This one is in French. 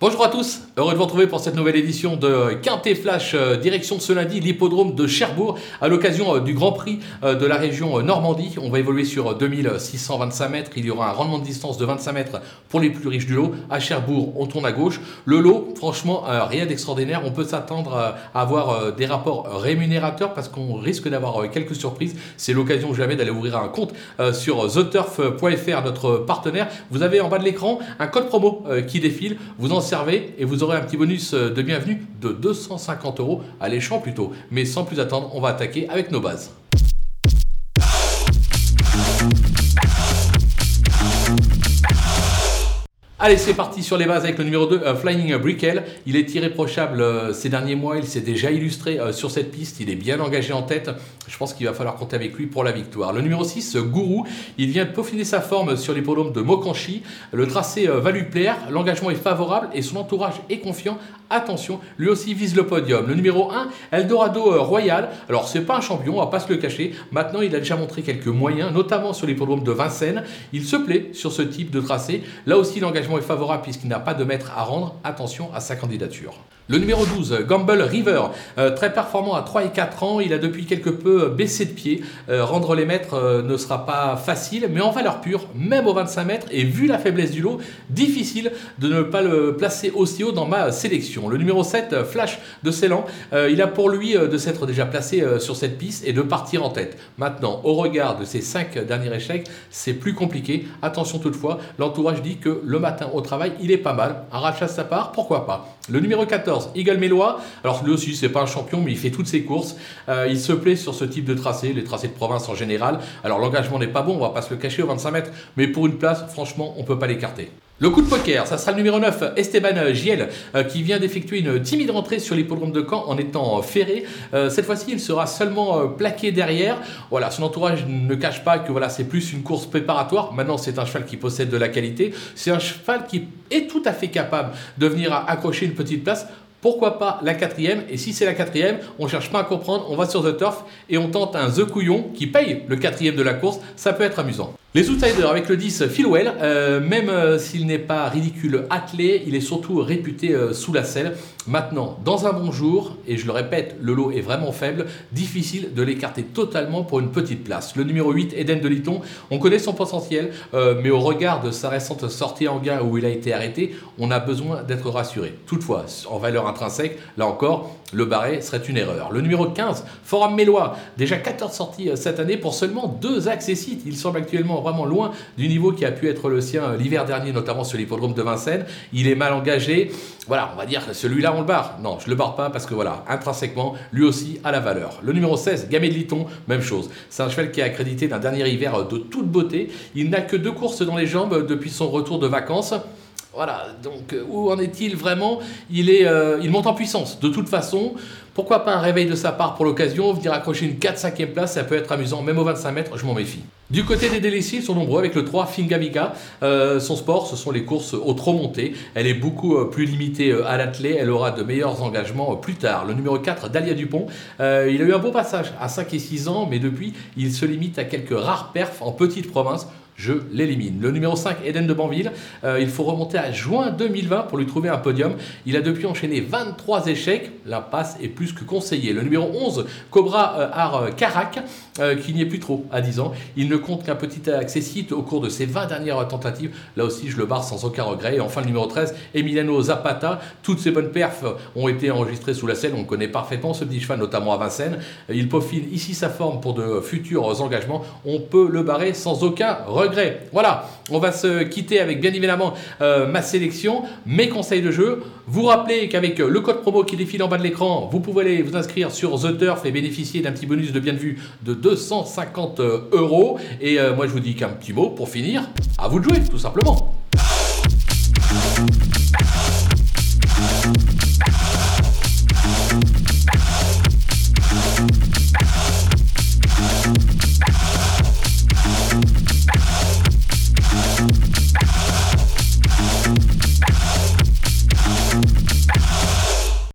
Bonjour à tous, heureux de vous retrouver pour cette nouvelle édition de Quintet Flash, euh, direction ce lundi l'hippodrome de Cherbourg à l'occasion euh, du Grand Prix euh, de la région Normandie. On va évoluer sur 2625 mètres, il y aura un rendement de distance de 25 mètres pour les plus riches du lot. À Cherbourg, on tourne à gauche. Le lot, franchement, rien d'extraordinaire. On peut s'attendre à avoir des rapports rémunérateurs parce qu'on risque d'avoir quelques surprises. C'est l'occasion jamais d'aller ouvrir un compte sur theturf.fr, notre partenaire. Vous avez en bas de l'écran un code promo qui défile. Vous en et vous aurez un petit bonus euh, de bienvenue de 250 euros, à l'échange plutôt. Mais sans plus attendre, on va attaquer avec nos bases. Allez, c'est parti sur les bases avec le numéro 2, euh, Flying Brickell. Il est irréprochable euh, ces derniers mois, il s'est déjà illustré euh, sur cette piste, il est bien engagé en tête. Je pense qu'il va falloir compter avec lui pour la victoire. Le numéro 6, Gourou, il vient de peaufiner sa forme sur l'hippodrome de Mokanchi. Le tracé va lui plaire, l'engagement est favorable et son entourage est confiant. Attention, lui aussi vise le podium. Le numéro 1, Eldorado Royal. Alors, c'est pas un champion, on va pas se le cacher. Maintenant, il a déjà montré quelques moyens, notamment sur l'hippodrome de Vincennes. Il se plaît sur ce type de tracé. Là aussi, l'engagement est favorable puisqu'il n'a pas de maître à rendre. Attention à sa candidature. Le numéro 12, Gamble River, euh, très performant à 3 et 4 ans, il a depuis quelque peu baissé de pied. Euh, rendre les maîtres euh, ne sera pas facile, mais en valeur pure, même au 25 mètres, et vu la faiblesse du lot, difficile de ne pas le placer aussi haut dans ma sélection. Le numéro 7, Flash de Ceylan, il a pour lui de s'être déjà placé sur cette piste et de partir en tête. Maintenant, au regard de ses 5 derniers échecs, c'est plus compliqué. Attention toutefois, l'entourage dit que le matin au travail, il est pas mal. Un rachat sa part, pourquoi pas. Le numéro 14, Eagle Mélois. Alors lui aussi, c'est pas un champion, mais il fait toutes ses courses. Euh, il se plaît sur ce type de tracé, les tracés de province en général. Alors l'engagement n'est pas bon, on va pas se le cacher au 25 mètres, mais pour une place, franchement, on peut pas l'écarter. Le coup de poker, ça sera le numéro 9, Esteban Giel, euh, qui vient d'effectuer une timide rentrée sur l'hippodrome de Caen en étant ferré. Euh, cette fois-ci, il sera seulement plaqué derrière. Voilà, son entourage ne cache pas que voilà, c'est plus une course préparatoire. Maintenant, c'est un cheval qui possède de la qualité. C'est un cheval qui est tout à fait capable de venir accrocher une petite place. Pourquoi pas la quatrième? Et si c'est la quatrième, on cherche pas à comprendre, on va sur The Turf et on tente un The Couillon qui paye le quatrième de la course. Ça peut être amusant. Les outsiders avec le 10 Philwell, euh, même euh, s'il n'est pas ridicule attelé, il est surtout réputé euh, sous la selle. Maintenant, dans un bon jour, et je le répète, le lot est vraiment faible, difficile de l'écarter totalement pour une petite place. Le numéro 8, Eden de Liton, on connaît son potentiel, mais au regard de sa récente sortie en gain où il a été arrêté, on a besoin d'être rassuré. Toutefois, en valeur intrinsèque, là encore, le barré serait une erreur. Le numéro 15, Forum Mélois, déjà 14 sorties cette année pour seulement deux accessites. Il semble actuellement vraiment loin du niveau qui a pu être le sien euh, l'hiver dernier, notamment sur l'hippodrome de Vincennes. Il est mal engagé. Voilà, on va dire que celui-là, on le barre. Non, je le barre pas parce que voilà, intrinsèquement, lui aussi a la valeur. Le numéro 16, Gamé de Liton, même chose. C'est un cheval qui est accrédité d'un dernier hiver euh, de toute beauté. Il n'a que deux courses dans les jambes euh, depuis son retour de vacances. Voilà, donc où en est-il vraiment? Il, est, il monte en puissance. De toute façon, pourquoi pas un réveil de sa part pour l'occasion, venir accrocher une 4-5e place, ça peut être amusant, même au 25 mètres, je m'en méfie. Du côté des délaissés, ils sont nombreux avec le 3 Fingaviga. Euh, son sport, ce sont les courses au trop monté. Elle est beaucoup euh, plus limitée euh, à l'athlète. Elle aura de meilleurs engagements plus tard. Le numéro 4, Dalia Dupont. il a eu un beau passage à 5 et 6 ans, mais depuis, il se limite à quelques rares perfs en petite province je l'élimine. Le numéro 5, Eden de Banville, euh, il faut remonter à juin 2020 pour lui trouver un podium. Il a depuis enchaîné 23 échecs, la passe est plus que conseillée. Le numéro 11, Cobra euh, Ar Carac, euh, qui n'y est plus trop à 10 ans. Il ne compte qu'un petit accessite au cours de ses 20 dernières tentatives. Là aussi, je le barre sans aucun regret. Et enfin, le numéro 13, Emiliano Zapata. Toutes ses bonnes perfs ont été enregistrées sous la selle. On connaît parfaitement ce petit cheval, notamment à Vincennes. Il peaufine ici sa forme pour de futurs engagements. On peut le barrer sans aucun Voilà, on va se quitter avec bien évidemment euh, ma sélection, mes conseils de jeu. Vous rappelez qu'avec le code promo qui défile en bas de l'écran, vous pouvez aller vous inscrire sur The Turf et bénéficier d'un petit bonus de bien de vue de 250 euros. Et euh, moi je vous dis qu'un petit mot pour finir, à vous de jouer tout simplement.